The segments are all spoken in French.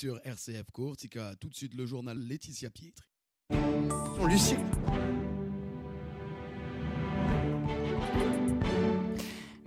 sur RCF Cortica. Tout de suite le journal Laetitia Pietri. Lucie.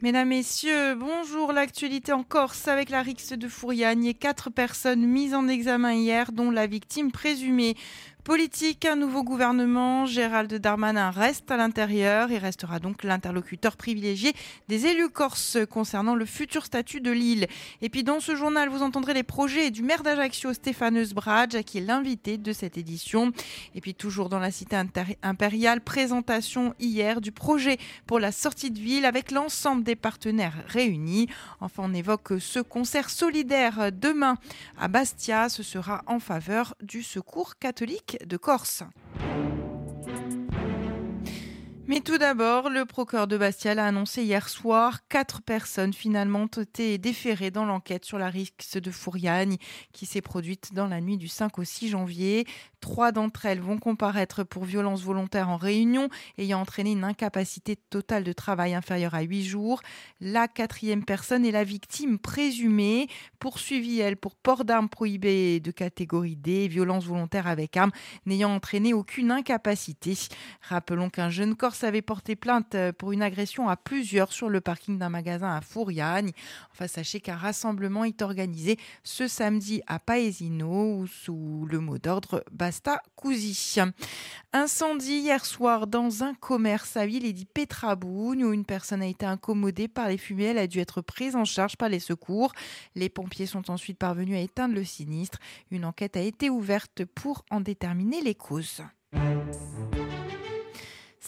Mesdames, Messieurs, bonjour. L'actualité en Corse avec la rixe de Fouriagne et quatre personnes mises en examen hier, dont la victime présumée. Politique, un nouveau gouvernement, Gérald Darmanin reste à l'intérieur et restera donc l'interlocuteur privilégié des élus corses concernant le futur statut de l'île. Et puis dans ce journal, vous entendrez les projets du maire d'Ajaccio, Stéphane Bradge, qui est l'invité de cette édition. Et puis toujours dans la cité impériale, présentation hier du projet pour la sortie de ville avec l'ensemble des partenaires réunis. Enfin, on évoque ce concert solidaire demain à Bastia. Ce sera en faveur du secours catholique de Corse. Mais tout d'abord, le procureur de Bastia a annoncé hier soir quatre personnes finalement été déférées dans l'enquête sur la risque de Fouriagne qui s'est produite dans la nuit du 5 au 6 janvier. Trois d'entre elles vont comparaître pour violence volontaire en réunion, ayant entraîné une incapacité totale de travail inférieure à huit jours. La quatrième personne est la victime présumée, poursuivie elle pour port d'armes prohibées de catégorie D, violence volontaire avec arme, n'ayant entraîné aucune incapacité. Rappelons qu'un jeune Corse avait porté plainte pour une agression à plusieurs sur le parking d'un magasin à Fouriagne. Enfin, sachez qu'un rassemblement est organisé ce samedi à Paesino, sous le mot d'ordre Incendie hier soir dans un commerce à ville dit Petraboun où une personne a été incommodée par les fumées. Elle a dû être prise en charge par les secours. Les pompiers sont ensuite parvenus à éteindre le sinistre. Une enquête a été ouverte pour en déterminer les causes.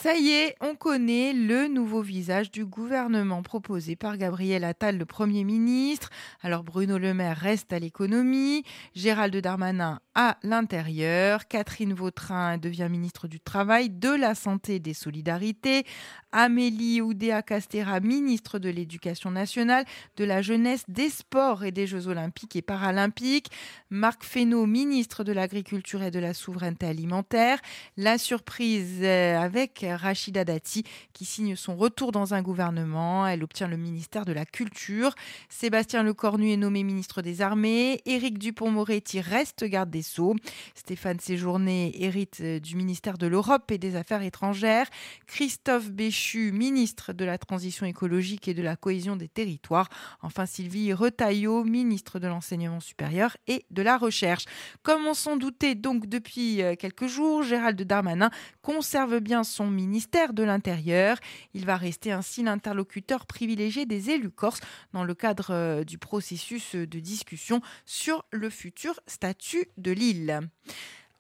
Ça y est, on connaît le nouveau visage du gouvernement proposé par Gabriel Attal, le Premier ministre. Alors Bruno Le Maire reste à l'économie, Gérald Darmanin à l'intérieur, Catherine Vautrin devient ministre du Travail, de la Santé et des Solidarités, Amélie Oudéa Castera, ministre de l'Éducation nationale, de la Jeunesse, des Sports et des Jeux Olympiques et Paralympiques, Marc Fesneau, ministre de l'Agriculture et de la Souveraineté alimentaire. La surprise euh, avec Rachida Dati, qui signe son retour dans un gouvernement. Elle obtient le ministère de la Culture. Sébastien Lecornu est nommé ministre des Armées. Éric Dupont-Moretti reste garde des Sceaux. Stéphane Séjourné hérite euh, du ministère de l'Europe et des Affaires étrangères. Christophe Béchu, ministre de la Transition écologique et de la cohésion des territoires. Enfin, Sylvie Retailleau, ministre de l'Enseignement supérieur et de la Recherche. Comme on s'en doutait donc depuis euh, quelques jours, Gérald Darmanin conserve bien son ministère de l'Intérieur. Il va rester ainsi l'interlocuteur privilégié des élus corses dans le cadre euh, du processus de discussion sur le futur statut de l'île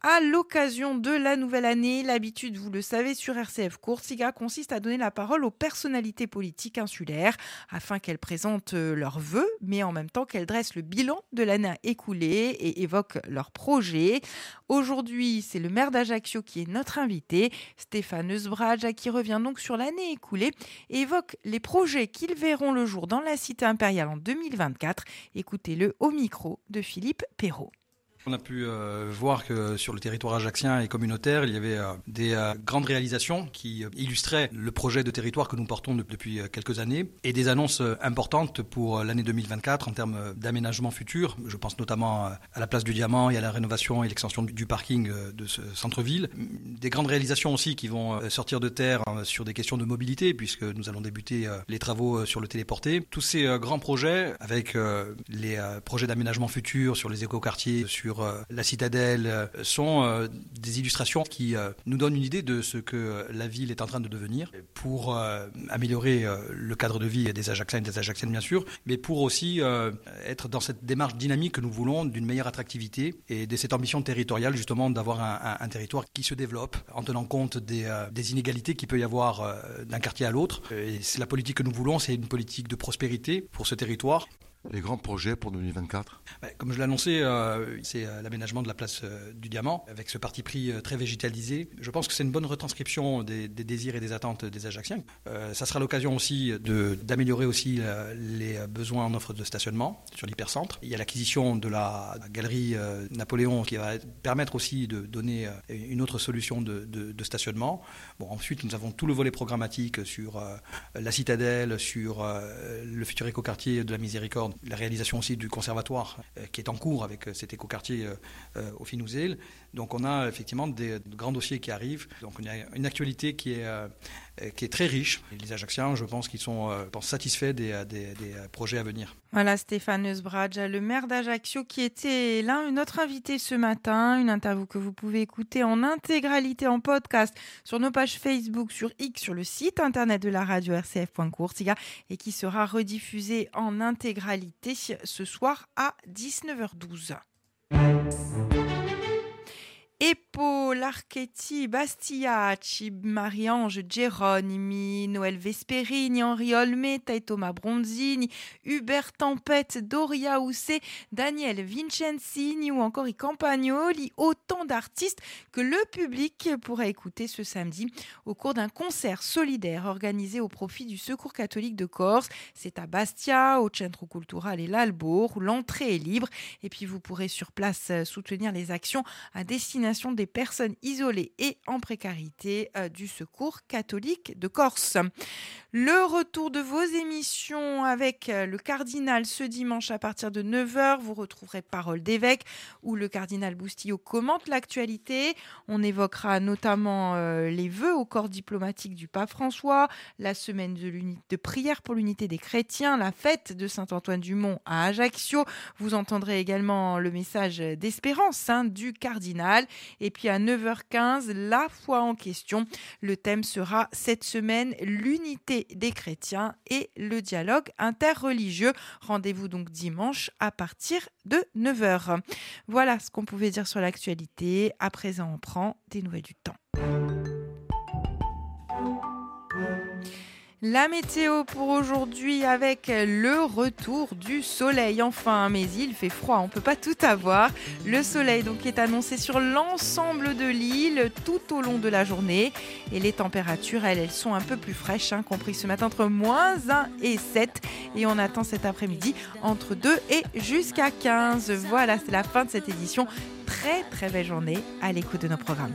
à l'occasion de la nouvelle année. L'habitude, vous le savez, sur RCF Coursiga consiste à donner la parole aux personnalités politiques insulaires afin qu'elles présentent euh, leurs vœux, mais en même temps qu'elles dressent le bilan de l'année écoulée et évoquent leurs projets. Aujourd'hui, c'est le maire d'Ajaccio qui est notre invité, Stéphane Eusbrage, qui revient donc sur l'année écoulée et évoque les projets qu'ils verront le jour dans la cité impériale en 2024. Écoutez-le au micro de Philippe Perrault. On a pu euh, voir que sur le territoire ajaxien et communautaire, il y avait euh, des euh, grandes réalisations qui illustraient le projet de territoire que nous portons depuis quelques années et des annonces importantes pour l'année 2024 en termes d'aménagement futur. Je pense notamment à la place du Diamant et à la rénovation et l'extension du parking de ce centre-ville. Des grandes réalisations aussi qui vont sortir de terre sur des questions de mobilité puisque nous allons débuter les travaux sur le téléporté. Tous ces grands projets avec les projets d'aménagement futur sur les écoquartiers, sur euh, la citadelle euh, sont euh, des illustrations qui nous donnent une idée de ce que la ville est en train de devenir pour améliorer le cadre de vie des Ajaxiens et des Ajaxiennes bien sûr, mais pour aussi être dans cette démarche dynamique que nous voulons d'une meilleure attractivité et de cette ambition territoriale justement d'avoir un, territoire qui se développe en tenant compte des, inégalités qu'il peut y avoir d'un quartier à l'autre. Et c'est la politique que nous voulons, c'est une politique de prospérité pour ce territoire les grands projets pour 2024 bah, Comme je annoncé, euh, c'est euh, l'aménagement de la place euh, du Diamant, avec ce parti pris très végétalisé. Je pense que c'est une bonne retranscription des, désirs et des attentes des Ajacciens. ça sera l'occasion aussi d'améliorer aussi les besoins en offre de stationnement sur l'hypercentre. Il y a l'acquisition de la galerie Napoléon qui va permettre aussi de donner une autre solution de, de, stationnement. Bon, ensuite, nous avons tout le volet programmatique sur la citadelle, sur le futur écoquartier de la Miséricorde la réalisation aussi du conservatoire qui est en cours avec cet écoquartier au Finouzél. Donc on a effectivement des, grands dossiers qui arrivent. Donc on a une actualité qui est, qui est très riche. les Ajacciens, je pense qu'ils sont satisfaits des, des, projets à venir. Voilà Stéphane Eusbradge, le maire d'Ajaccio qui était là, notre invité ce matin. Une interview que vous pouvez écouter en intégralité en podcast sur nos pages Facebook, sur X, sur le site internet de la radio rcf.courtiga et qui sera rediffusée en intégralité ce soir à 19h12. Larchetti, Bastiaci, Marie-Ange Geronimi, Noël Vesperini, Henri Olme, Thomas Bronzini, Hubert Tempête, Doria Housset, Daniel Vincenzini ou encore I Campagnoli, autant d'artistes que le public pourra écouter ce samedi au cours d'un concert solidaire organisé au profit du Secours catholique de Corse. C'est à Bastia, au Centro Cultural et l'Albour, où l'entrée est libre. Et puis vous pourrez sur place soutenir les actions à destination des personnes isolées et en précarité euh, du Secours catholique de Corse. Le retour de vos émissions avec euh, le cardinal ce dimanche à partir de 9h. Vous retrouverez Parole d'évêque où le cardinal Boustillot commente l'actualité. On évoquera notamment euh, les vœux au corps diplomatique du pape François, la semaine de, de prière pour l'unité des chrétiens, la fête de Saint-Antoine du Mont à Ajaccio. Vous entendrez également le message d'espérance hein, du cardinal. Et puis à 9h15, la foi en question. Le thème sera cette semaine l'unité des chrétiens et le dialogue interreligieux. Rendez-vous donc dimanche à partir de 9h. Voilà ce qu'on pouvait dire sur l'actualité. À présent, on prend des nouvelles du temps. La météo pour aujourd'hui avec le retour du soleil enfin, mais il fait froid, on peut pas tout avoir. Le soleil donc est annoncé sur l'ensemble de l'île tout au long de la journée et les températures elles, elles sont un peu plus fraîches, hein, compris ce matin entre moins 1 et 7 et on attend cet après-midi entre 2 et jusqu'à 15. Voilà, c'est la fin de cette édition. Très très belle journée à l'écoute de nos programmes.